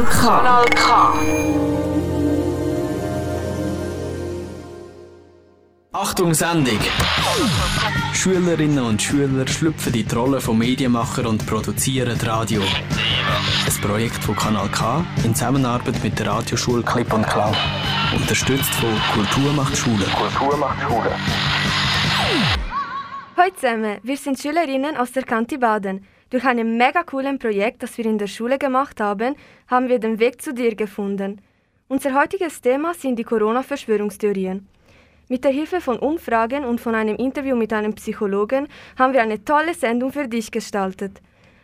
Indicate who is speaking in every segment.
Speaker 1: Kanal K. Kanal K.
Speaker 2: Achtung Sendung! Schülerinnen und Schüler schlüpfen in die Rolle von Medienmacher und produzieren Radio. Ein Projekt von Kanal K in Zusammenarbeit mit der Radioschule Clip und Klau. Unterstützt von Kultur macht Schule. Kultur macht Schule.
Speaker 3: Hallo zusammen, wir sind Schülerinnen aus der Kante Baden. Durch ein mega cooles Projekt, das wir in der Schule gemacht haben, haben wir den Weg zu dir gefunden. Unser heutiges Thema sind die Corona-Verschwörungstheorien. Mit der Hilfe von Umfragen und von einem Interview mit einem Psychologen haben wir eine tolle Sendung für dich gestaltet.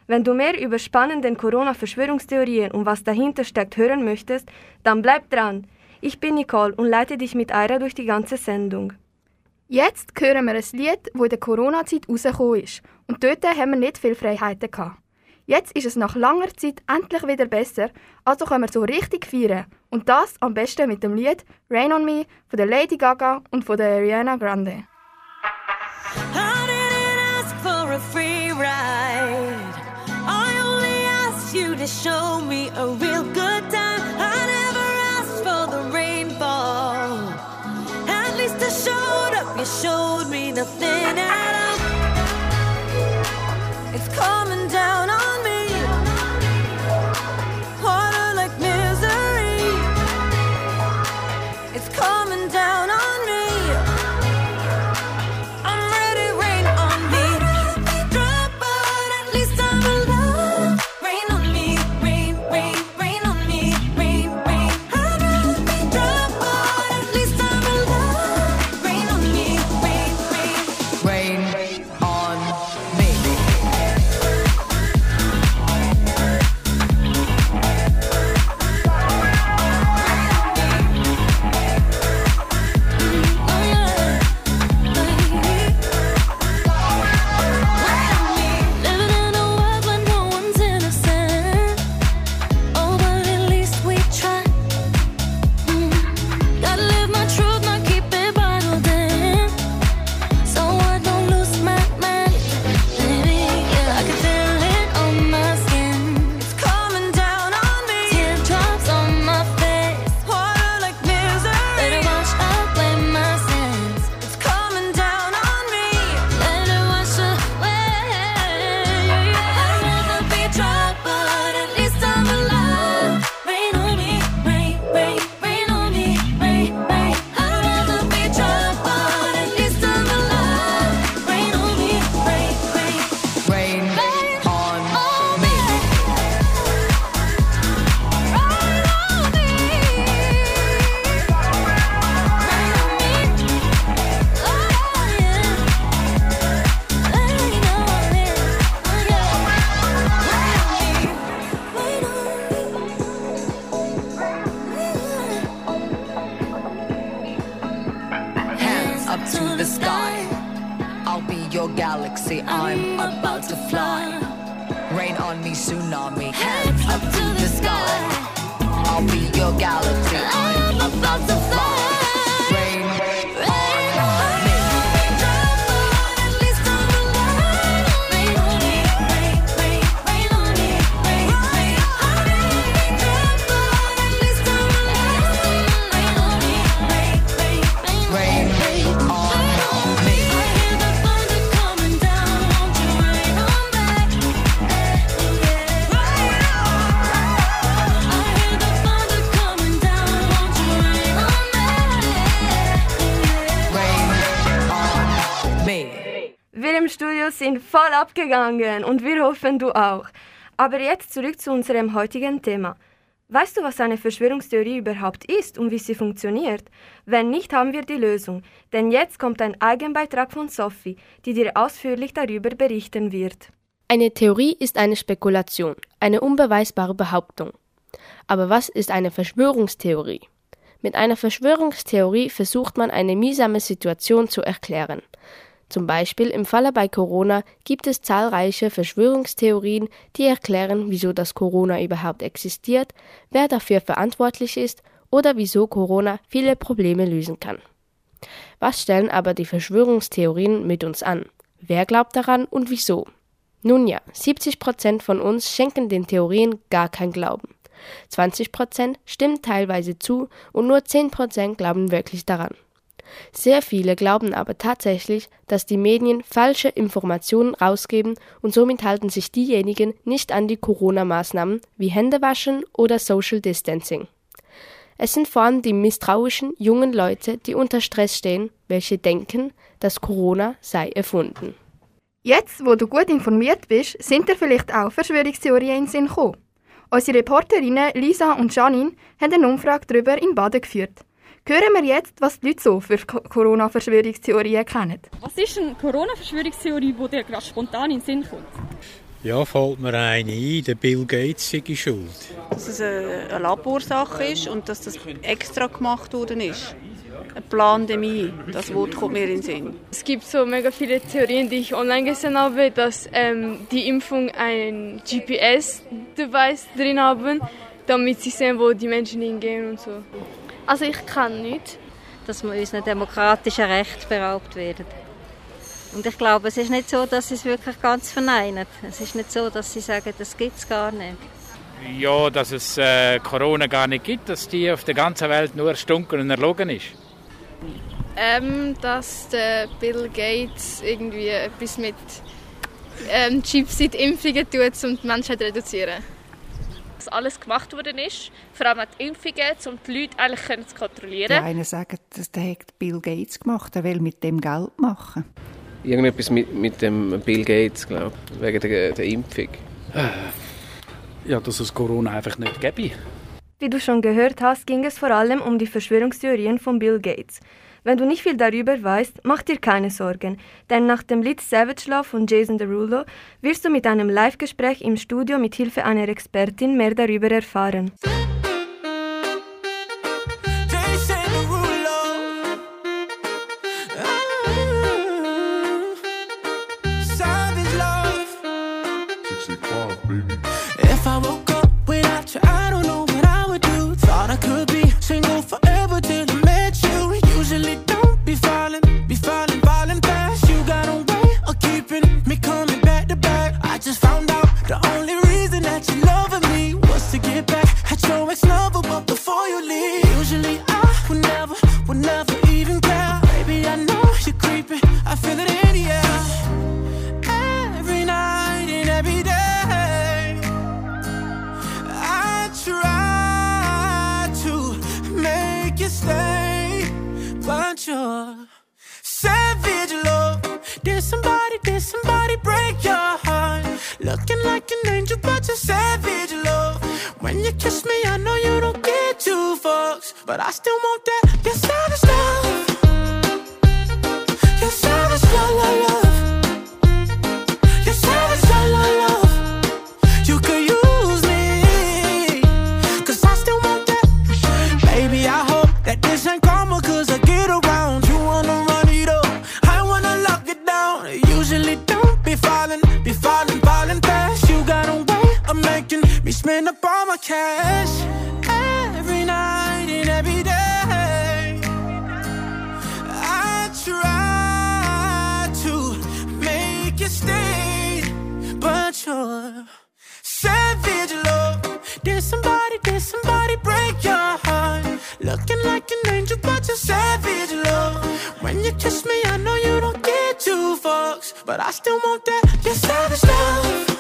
Speaker 3: Wenn du mehr über spannende Corona-Verschwörungstheorien und was dahinter steckt hören möchtest, dann bleib dran. Ich bin Nicole und leite dich mit Aira durch die ganze Sendung.
Speaker 4: Jetzt hören wir ein Lied, das in der Corona-Zeit rausgekommen ist. Und dort haben wir nicht viele Freiheiten gehabt. Jetzt ist es nach langer Zeit endlich wieder besser, also können wir so richtig feiern. Und das am besten mit dem Lied Rain on Me von der Lady Gaga und von der Ariana Grande.
Speaker 5: Show me a real good nothing at all. It's coming
Speaker 3: voll abgegangen und wir hoffen, du auch. Aber jetzt zurück zu unserem heutigen Thema. Weißt du, was eine Verschwörungstheorie überhaupt ist und wie sie funktioniert? Wenn nicht, haben wir die Lösung. Denn jetzt kommt ein Eigenbeitrag von Sophie, die dir ausführlich darüber berichten wird.
Speaker 6: Eine Theorie ist eine Spekulation, eine unbeweisbare Behauptung. Aber was ist eine Verschwörungstheorie? Mit einer Verschwörungstheorie versucht man eine mühsame Situation zu erklären. Zum Beispiel im Falle bei Corona gibt es zahlreiche Verschwörungstheorien, die erklären, wieso das Corona überhaupt existiert, wer dafür verantwortlich ist oder wieso Corona viele Probleme lösen kann. Was stellen aber die Verschwörungstheorien mit uns an? Wer glaubt daran und wieso? Nun ja, 70 Prozent von uns schenken den Theorien gar kein Glauben. 20% stimmen teilweise zu und nur 10% glauben wirklich daran. Sehr viele glauben aber tatsächlich, dass die Medien falsche Informationen rausgeben und somit halten sich diejenigen nicht an die Corona-Maßnahmen wie Händewaschen oder Social Distancing. Es sind vor allem die misstrauischen jungen Leute, die unter Stress stehen, welche denken, dass Corona sei erfunden.
Speaker 4: Jetzt, wo du gut informiert bist, sind dir vielleicht auch Verschwörungstheorien in Sinn gekommen. Unsere Reporterinnen Lisa und Janine haben eine Umfrage darüber in Baden geführt. Hören wir jetzt, was die Leute so für Corona-Verschwörungstheorien kennen.
Speaker 7: Was ist eine Corona-Verschwörungstheorie, die dir gerade spontan in den Sinn kommt?
Speaker 8: Ja, fällt mir eine ein, der Bill Gates sei schuld.
Speaker 9: dass es eine, eine Laborsache ist und dass das extra gemacht worden ist. Eine Pandemie, das Wort kommt mir in den Sinn.
Speaker 10: Es gibt so mega viele Theorien, die ich online gesehen habe, dass ähm, die Impfung ein GPS-Device drin haben, damit sie sehen, wo die Menschen hingehen und so.
Speaker 11: Also ich kann nicht, dass wir unseren demokratischen Recht beraubt werden. Und ich glaube, es ist nicht so, dass sie es wirklich ganz verneinen. Es ist nicht so, dass sie sagen, das gibt es gar nicht.
Speaker 12: Ja, dass es äh, Corona gar nicht gibt, dass die auf der ganzen Welt nur erstunken und erlogen ist.
Speaker 10: Ähm, dass der Bill Gates irgendwie etwas mit ähm, Chips in die Impfungen tut, um die Menschheit zu reduzieren.
Speaker 13: Dass alles gemacht worden ist, vor allem die Impfungen, um die Leute eigentlich können zu kontrollieren.
Speaker 14: Die einen sagen, das hat Bill Gates gemacht, er will mit dem Geld machen.
Speaker 15: Irgendetwas mit, mit dem Bill Gates, glaube ich, wegen der, der Impfung.
Speaker 16: Ja, dass es Corona einfach nicht gäbe.
Speaker 3: Wie du schon gehört hast, ging es vor allem um die Verschwörungstheorien von Bill Gates. Wenn du nicht viel darüber weißt, mach dir keine Sorgen, denn nach dem Lied Savage Love von Jason Derulo wirst du mit einem Live-Gespräch im Studio mit Hilfe einer Expertin mehr darüber erfahren.
Speaker 17: But I still but I still want that. Your savage love.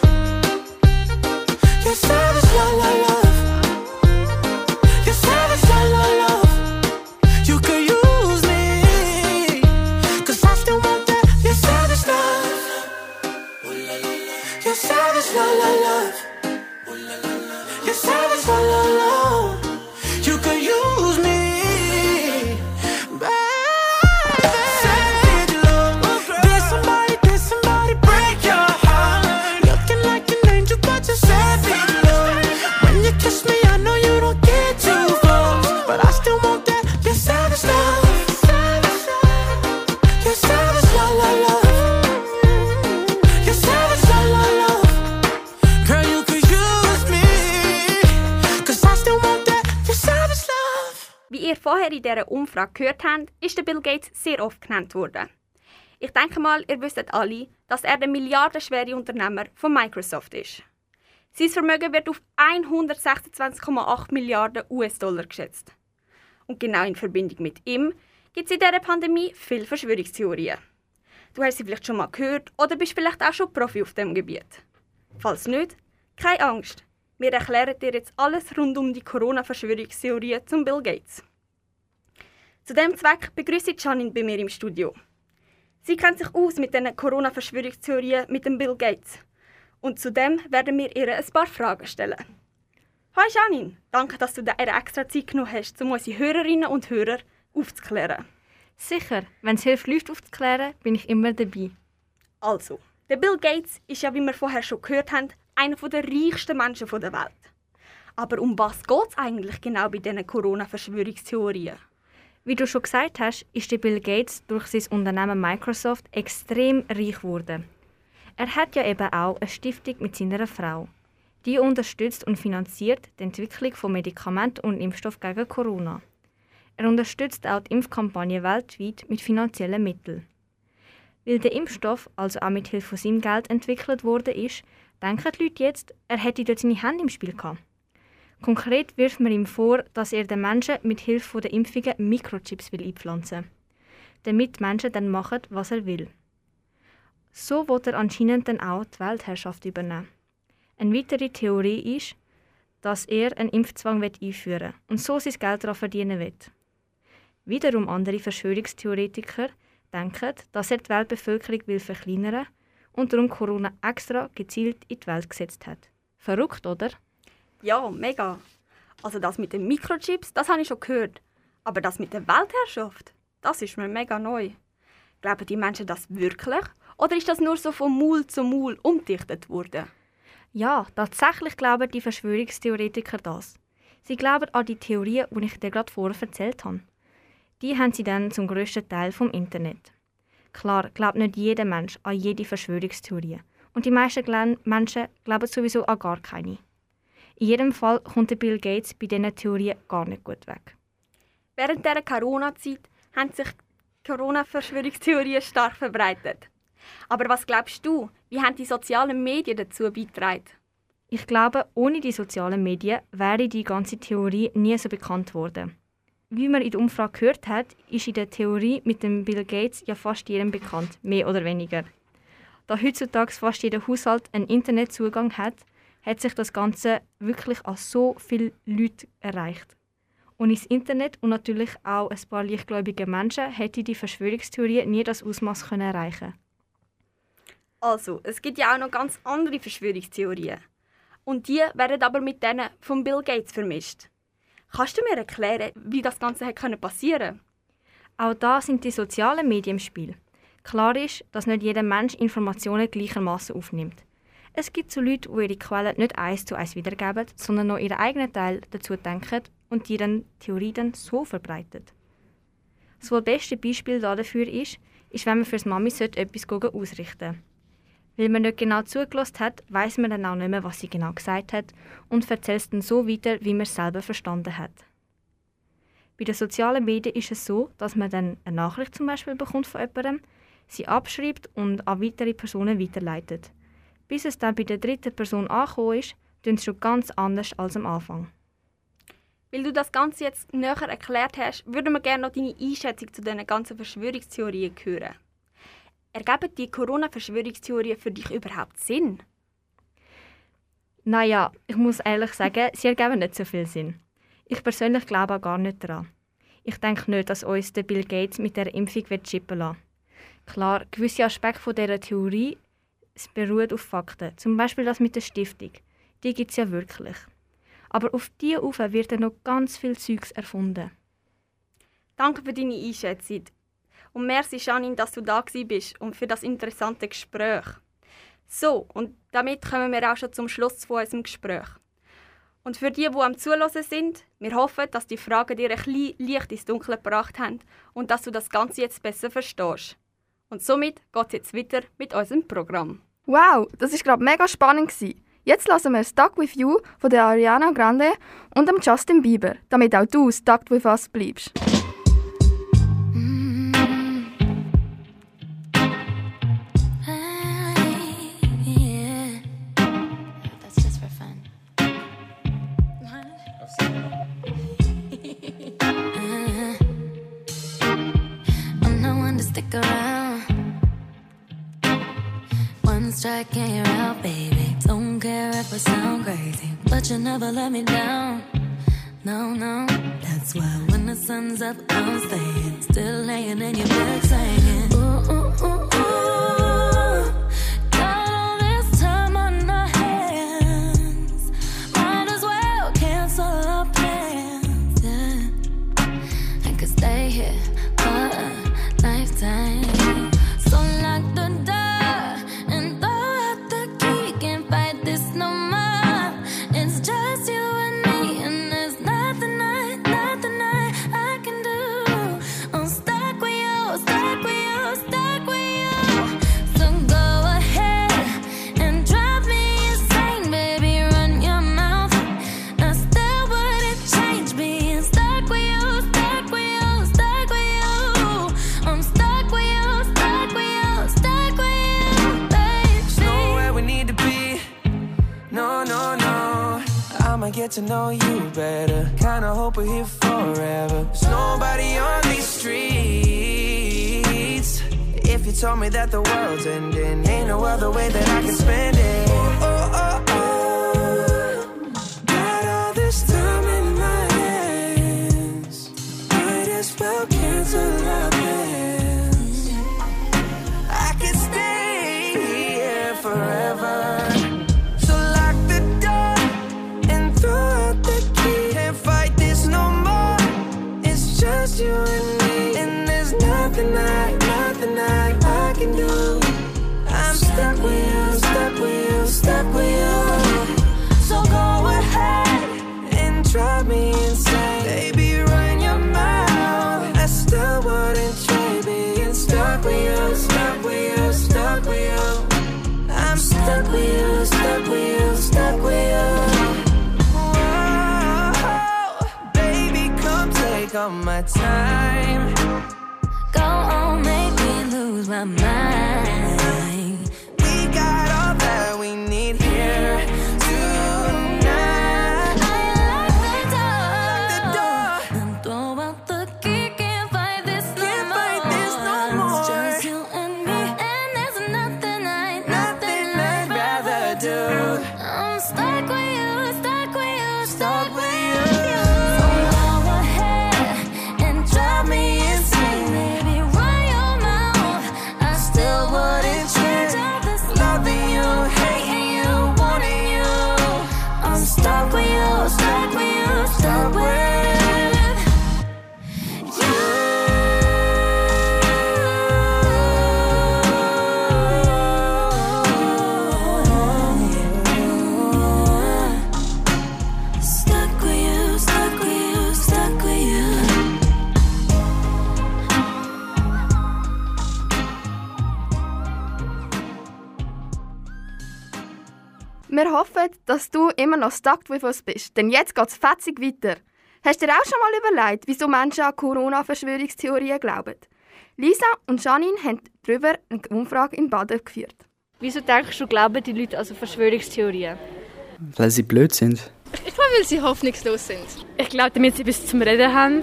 Speaker 18: Vorher in dieser Umfrage gehört habt, ist Bill Gates sehr oft genannt worden. Ich denke mal, ihr wisst alle, dass er der milliardenschwere Unternehmer von Microsoft ist. Sein Vermögen wird auf 126,8 Milliarden US-Dollar geschätzt. Und genau in Verbindung mit ihm gibt es in dieser Pandemie viele Verschwörungstheorien. Du hast sie vielleicht schon mal gehört oder bist vielleicht auch schon Profi auf dem Gebiet. Falls nicht, keine Angst. Wir erklären dir jetzt alles rund um die Corona-Verschwörungstheorie zum Bill Gates. Zu dem Zweck begrüße ich Janine bei mir im Studio. Sie kennt sich aus mit den Corona-Verschwörungstheorien mit dem Bill Gates. Und zudem werden wir ihr ein paar Fragen stellen. Hi Janine, danke, dass du dir extra Zeit genommen hast, um unsere Hörerinnen und Hörer aufzuklären.
Speaker 19: Sicher, wenn es hilft, Leute aufzuklären, bin ich immer dabei.
Speaker 18: Also, der Bill Gates ist ja, wie wir vorher schon gehört haben, einer der reichsten Menschen der Welt. Aber um was geht es eigentlich genau bei diesen Corona-Verschwörungstheorien?
Speaker 19: Wie du schon gesagt hast, ist der Bill Gates durch sein Unternehmen Microsoft extrem reich geworden. Er hat ja eben auch eine Stiftung mit seiner Frau. Die unterstützt und finanziert die Entwicklung von Medikamenten und Impfstoff gegen Corona. Er unterstützt auch die Impfkampagne weltweit mit finanziellen Mitteln. Weil der Impfstoff also auch mit Hilfe von seinem Geld entwickelt wurde, denken die Leute jetzt, er hätte dort seine Hände im Spiel gehabt. Konkret wirft man ihm vor, dass er den Menschen mit Hilfe der Impfungen Mikrochips will einpflanzen will, damit die Menschen dann machen, was er will. So wird er anscheinend dann auch die Weltherrschaft übernehmen. Eine weitere Theorie ist, dass er einen Impfzwang einführen will und so sein Geld daran verdienen will. Wiederum andere Verschwörungstheoretiker denken, dass er die Weltbevölkerung will verkleinern und darum Corona extra gezielt in die Welt gesetzt hat. Verrückt, oder?
Speaker 18: Ja, mega. Also das mit den Mikrochips, das habe ich schon gehört. Aber das mit der Weltherrschaft, das ist mir mega neu. Glauben die Menschen das wirklich? Oder ist das nur so von Maul zu Maul umdichtet worden?
Speaker 19: Ja, tatsächlich glauben die Verschwörungstheoretiker das. Sie glauben an die Theorien, die ich dir gerade vorher erzählt habe. Die haben sie dann zum grössten Teil vom Internet. Klar, glaubt nicht jeder Mensch an jede Verschwörungstheorie. Und die meisten Menschen glauben sowieso an gar keine. In jedem Fall kommt der Bill Gates bei diesen Theorien gar nicht gut weg.
Speaker 18: Während der Corona-Zeit haben sich Corona-Verschwörungstheorien stark verbreitet. Aber was glaubst du, wie haben die sozialen Medien dazu beigetragen?
Speaker 19: Ich glaube, ohne die sozialen Medien wäre die ganze Theorie nie so bekannt worden. Wie man in der Umfrage gehört hat, ist in der Theorie mit dem Bill Gates ja fast jedem bekannt, mehr oder weniger. Da heutzutage fast jeder Haushalt einen Internetzugang hat, hat sich das Ganze wirklich an so viele Leute erreicht. Und ins Internet und natürlich auch ein paar lichtgläubige Menschen hätte die Verschwörungstheorie nie das Ausmaß können erreichen.
Speaker 18: Also, es gibt ja auch noch ganz andere Verschwörungstheorien. Und die werden aber mit denen von Bill Gates vermischt. Kannst du mir erklären, wie das Ganze hat passieren
Speaker 19: Auch da sind die sozialen Medien im Spiel. Klar ist, dass nicht jeder Mensch Informationen gleichermaßen aufnimmt. Es gibt so Leute, die ihre Quellen nicht eins zu eins wiedergeben, sondern noch ihren eigenen Teil dazu denken und dann Theorie dann so verbreitet. Das wohl beste Beispiel dafür ist, ist, wenn man fürs Mami etwas ausrichten Weil man nicht genau zugelassen hat, weiß man dann auch nicht mehr, was sie genau gesagt hat und erzählt es dann so weiter, wie man es selber verstanden hat. Bei den sozialen Medien ist es so, dass man dann eine Nachricht zum Beispiel bekommt von jemandem, sie abschreibt und an weitere Personen weiterleitet. Bis es dann bei der dritten Person angekommen ist, tun sie schon ganz anders als am Anfang.
Speaker 18: Weil du das Ganze jetzt näher erklärt hast, würden wir gerne noch deine Einschätzung zu diesen ganzen Verschwörungstheorien hören. Ergeben die Corona-Verschwörungstheorien für dich überhaupt Sinn?
Speaker 19: Naja, ich muss ehrlich sagen, sie ergeben nicht so viel Sinn. Ich persönlich glaube auch gar nicht daran. Ich denke nicht, dass uns der Bill Gates mit der Impfung chippen lassen Klar, gewisse Aspekte von dieser Theorie es beruht auf Fakten. Zum Beispiel das mit der Stiftung. Die gibt es ja wirklich. Aber auf diese Ufe wird dann noch ganz viel Zeugs erfunden.
Speaker 18: Danke für deine Einschätzung. Und merci, Janine, dass du da bist und für das interessante Gespräch. So, und damit kommen wir auch schon zum Schluss von unserem Gespräch. Und für die, die am Zuhören sind, wir hoffen, dass die Fragen dir ein bisschen Licht ins Dunkel gebracht haben und dass du das Ganze jetzt besser verstehst. Und somit geht es jetzt weiter mit unserem Programm.
Speaker 4: Wow, das ist gerade mega spannend gewesen. Jetzt lassen wir Stuck With You von der Ariana Grande und dem Justin Bieber, damit auch du stuck with us bleibst.
Speaker 5: And you're out, baby. Don't care if I sound crazy, but you never let me down. No, no, that's why when the sun's up, I'm staying. Still laying in your bed saying, Ooh, ooh, ooh,
Speaker 20: Kinda hope we're here forever. There's nobody on these streets. If you told me that the world's ending, ain't no other way that I can spend it. Oh, oh, oh. Got all this time in my hands. Might as well cancel our stuck with you, stuck with you, stuck with you. Whoa, baby, come take all my time.
Speaker 5: Go on, make me lose my mind.
Speaker 4: Wir hoffen, dass du immer noch stuck with us bist, denn jetzt geht es fetzig weiter. Hast du dir auch schon mal überlegt, wieso Menschen an Corona-Verschwörungstheorien glauben? Lisa und Janine haben darüber eine Umfrage in Baden geführt.
Speaker 19: Wieso denkst du, glauben die Leute also Verschwörungstheorien?
Speaker 21: Weil sie blöd sind.
Speaker 10: Ich glaube, weil sie hoffnungslos sind.
Speaker 22: Ich glaube, damit sie etwas zum Reden haben.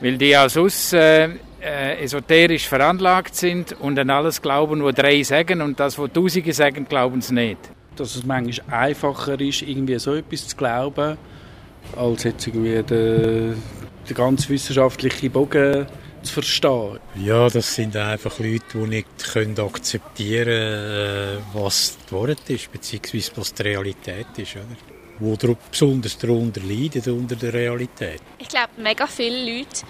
Speaker 12: Weil die aus äh, äh, esoterisch veranlagt sind und an alles glauben, was drei sagen und das, was Tausende sagen, glauben sie nicht.
Speaker 16: Dass es manchmal einfacher ist, irgendwie so etwas zu glauben, als jetzt irgendwie den, den ganz wissenschaftlichen Bogen zu verstehen.
Speaker 8: Ja, das sind einfach Leute, die nicht können akzeptieren können, was die Wahrheit ist, beziehungsweise was die Realität ist. Oder? Wo dr- besonders darunter leiden, unter der Realität.
Speaker 13: Ich glaube, mega viele Leute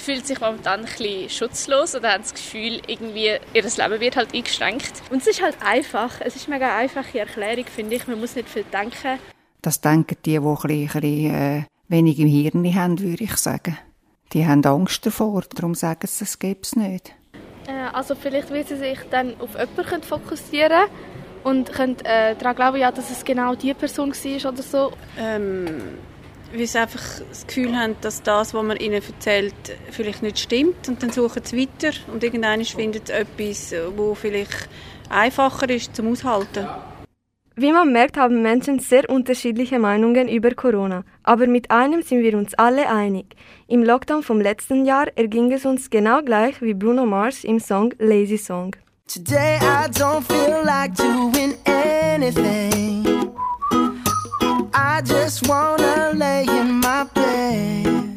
Speaker 13: fühlen sich momentan ein bisschen schutzlos oder haben das Gefühl, irgendwie ihr Leben wird halt eingeschränkt.
Speaker 22: Und es ist halt einfach. Es ist eine mega einfache Erklärung, finde ich. Man muss nicht viel denken.
Speaker 14: Das denken die, die ein bisschen, ein bisschen äh, wenig im Hirn haben, würde ich sagen. Die haben Angst davor, darum sagen sie, das gäbe es nicht.
Speaker 10: Äh, also vielleicht will sie sich dann auf jemanden fokussieren und können äh, daran glauben, ja, dass es genau die Person war oder so.
Speaker 9: Ähm, weil sie einfach das Gefühl haben, dass das, was man ihnen erzählt, vielleicht nicht stimmt. Und dann suchen sie weiter und irgendwann finden sie etwas, wo vielleicht einfacher ist zum Aushalten.
Speaker 3: Wie man merkt, haben Menschen sehr unterschiedliche Meinungen über Corona. Aber mit einem sind wir uns alle einig. Im Lockdown vom letzten Jahr erging es uns genau gleich wie Bruno Mars im Song Lazy Song.
Speaker 23: Today I don't feel like doing anything. I just wanna lay in my bed.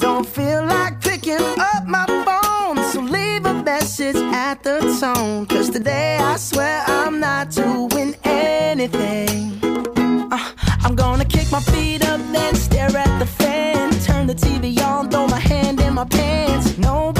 Speaker 23: Don't feel like picking up my phone, so leave a message at the tone. Cause today I swear I'm not doing anything. Uh, I'm gonna kick my feet up, then stare at the fan. Turn the TV on, throw my hand in my pants. Nobody's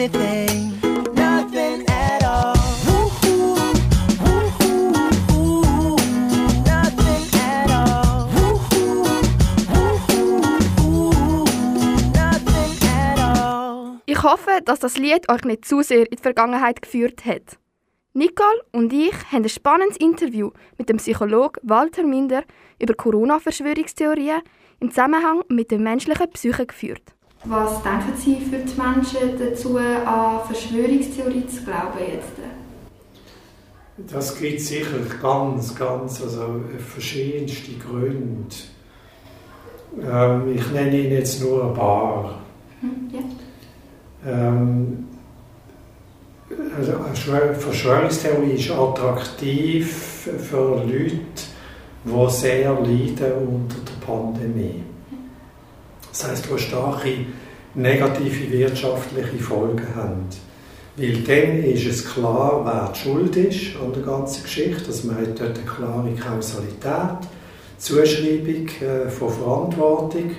Speaker 23: anything. Nothing at all.
Speaker 4: Ich hoffe, dass das Lied euch nicht zu sehr in die Vergangenheit geführt hat. Nicole und ich haben ein spannendes Interview mit dem Psychologen Walter Minder über Corona-Verschwörungstheorien im Zusammenhang mit der menschlichen Psyche geführt.
Speaker 24: Was denken Sie für die Menschen dazu, an Verschwörungstheorien zu glauben jetzt?
Speaker 25: Das gibt sicher ganz, ganz, also verschiedenste Gründe. Ähm, ich nenne Ihnen jetzt nur ein paar.
Speaker 24: Hm, ja.
Speaker 25: Ähm, also eine Verschwörungstheorie ist attraktiv für Leute, die sehr leiden unter der Pandemie. Das heißt, die starke negative wirtschaftliche Folgen haben. Weil dann ist es klar, wer die Schuld ist an der ganzen Geschichte. Also man hat dort eine klare Kausalität, Zuschreibung äh, von Verantwortung.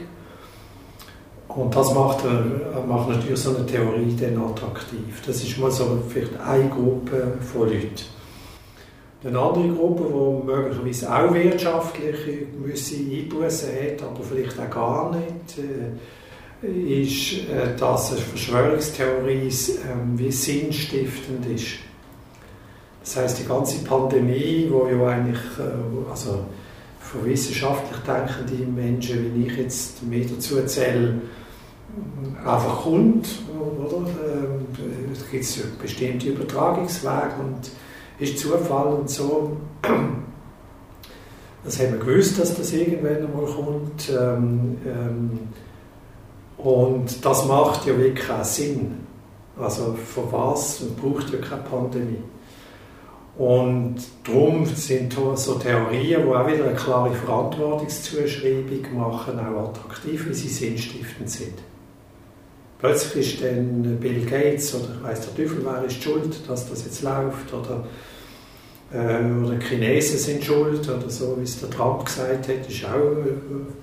Speaker 25: Und das macht, äh, macht natürlich so eine Theorie dann attraktiv. Das ist mal so vielleicht eine Gruppe von Leuten. Eine andere Gruppe, die möglicherweise auch wirtschaftliche gewisse Einbußen hat, aber vielleicht auch gar nicht, äh, ist, äh, dass eine Verschwörungstheorie ähm, wie sinnstiftend ist. Das heißt, die ganze Pandemie, wo ja eigentlich, äh, also von wissenschaftlich denkenden Menschen, wie ich jetzt mehr dazu erzähle, einfach kommt, oder? Ähm, Es gibt bestimmte Übertragungswege und ist Zufall und so. Das haben wir gewusst, dass das irgendwann einmal kommt. Ähm, ähm, und das macht ja wirklich keinen Sinn. Also von was? Man braucht ja keine Pandemie. Und darum sind so Theorien, die auch wieder eine klare Verantwortungszuschreibung machen, auch attraktiv, wie sie sinnstiftend sind. Plötzlich ist dann Bill Gates oder weiss der Teufel, wer ist schuld, dass das jetzt läuft oder äh, oder die Chinesen sind schuld oder so, wie es der Trump gesagt hat, ist auch äh,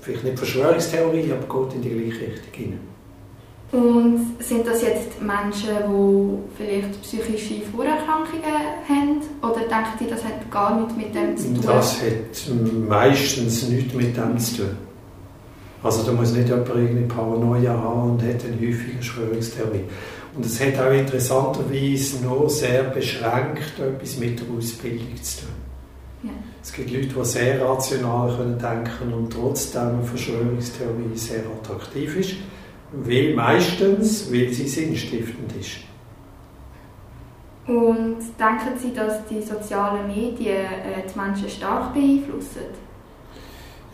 Speaker 25: vielleicht nicht Verschwörungstheorie, aber geht in die gleiche Richtung hinein.
Speaker 24: Und sind das jetzt Menschen, die vielleicht psychische Vorerkrankungen haben? Oder denken die, das hat gar nichts mit dem zu tun?
Speaker 25: Das hat meistens nichts mit dem zu tun. Also da muss nicht jemand irgendeine Paranoia haben und hat eine häufige Verschwörungstheorie. Und es hat auch interessanterweise nur sehr beschränkt etwas mit der Ausbildung zu tun.
Speaker 24: Ja.
Speaker 25: Es gibt Leute, die sehr rational können denken und trotzdem eine Verschwörungstheorie sehr attraktiv ist, weil meistens, weil sie sinnstiftend ist.
Speaker 24: Und denken Sie, dass die sozialen Medien äh, die Menschen stark beeinflussen?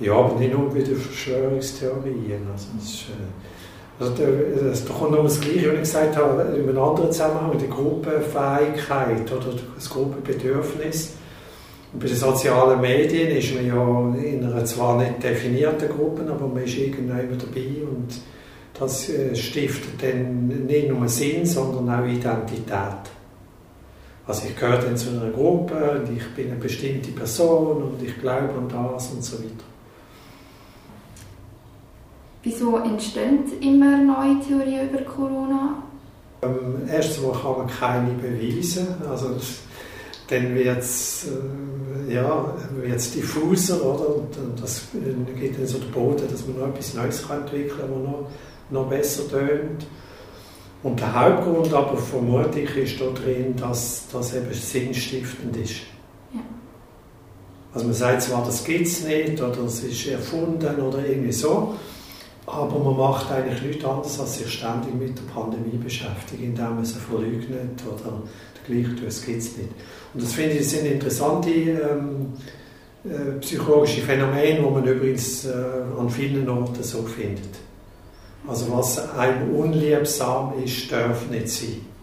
Speaker 25: Ja, aber nicht nur bei den Verschwörungstheorien. Also das ist, äh, also da, das, da kommt noch das Gleiche, was ich gesagt habe, in einem anderen Zusammenhang, die Gruppenfähigkeit oder das Gruppenbedürfnis. Und bei den sozialen Medien ist man ja in einer zwar nicht definierten Gruppe, aber man ist irgendwann dabei und das äh, stiftet dann nicht nur Sinn, sondern auch Identität. Also ich gehöre dann zu einer Gruppe und ich bin eine bestimmte Person und ich glaube an das und so weiter.
Speaker 24: Wieso entstehen immer neue Theorien über Corona?
Speaker 25: Ähm, erstens mal kann man keine beweisen. Also dann wird es äh, ja, wird's diffuser, oder? Und das gibt dann so den Boden, dass man noch etwas Neues kann entwickeln kann, das noch, noch besser tönt. Und der Hauptgrund aber vermute ich ist da drin, dass das eben sinnstiftend ist.
Speaker 24: Ja.
Speaker 25: Also man sagt zwar, das gibt es nicht oder es ist erfunden oder irgendwie so, aber man macht eigentlich nichts anderes, als sich ständig mit der Pandemie beschäftigt, indem man sie verleugnet oder gleich tut, es gibt es nicht. Und das finde ich das sind interessante ähm, äh, psychologische Phänomene, die man übrigens äh, an vielen Orten so findet. Also was einem unliebsam ist, darf nicht sein.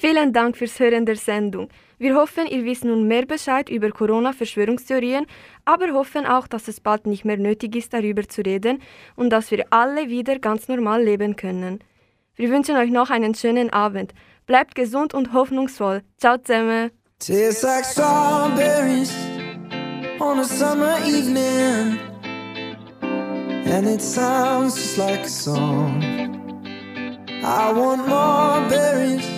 Speaker 19: Vielen Dank fürs Hören der Sendung. Wir hoffen, ihr wisst nun mehr Bescheid über Corona-Verschwörungstheorien, aber hoffen auch, dass es bald nicht mehr nötig ist, darüber zu reden und dass wir alle wieder ganz normal leben können. Wir wünschen euch noch einen schönen Abend. Bleibt gesund und hoffnungsvoll. Ciao zusammen.
Speaker 23: Tastes like strawberries on a summer evening, and it sounds just like a song. I want more berries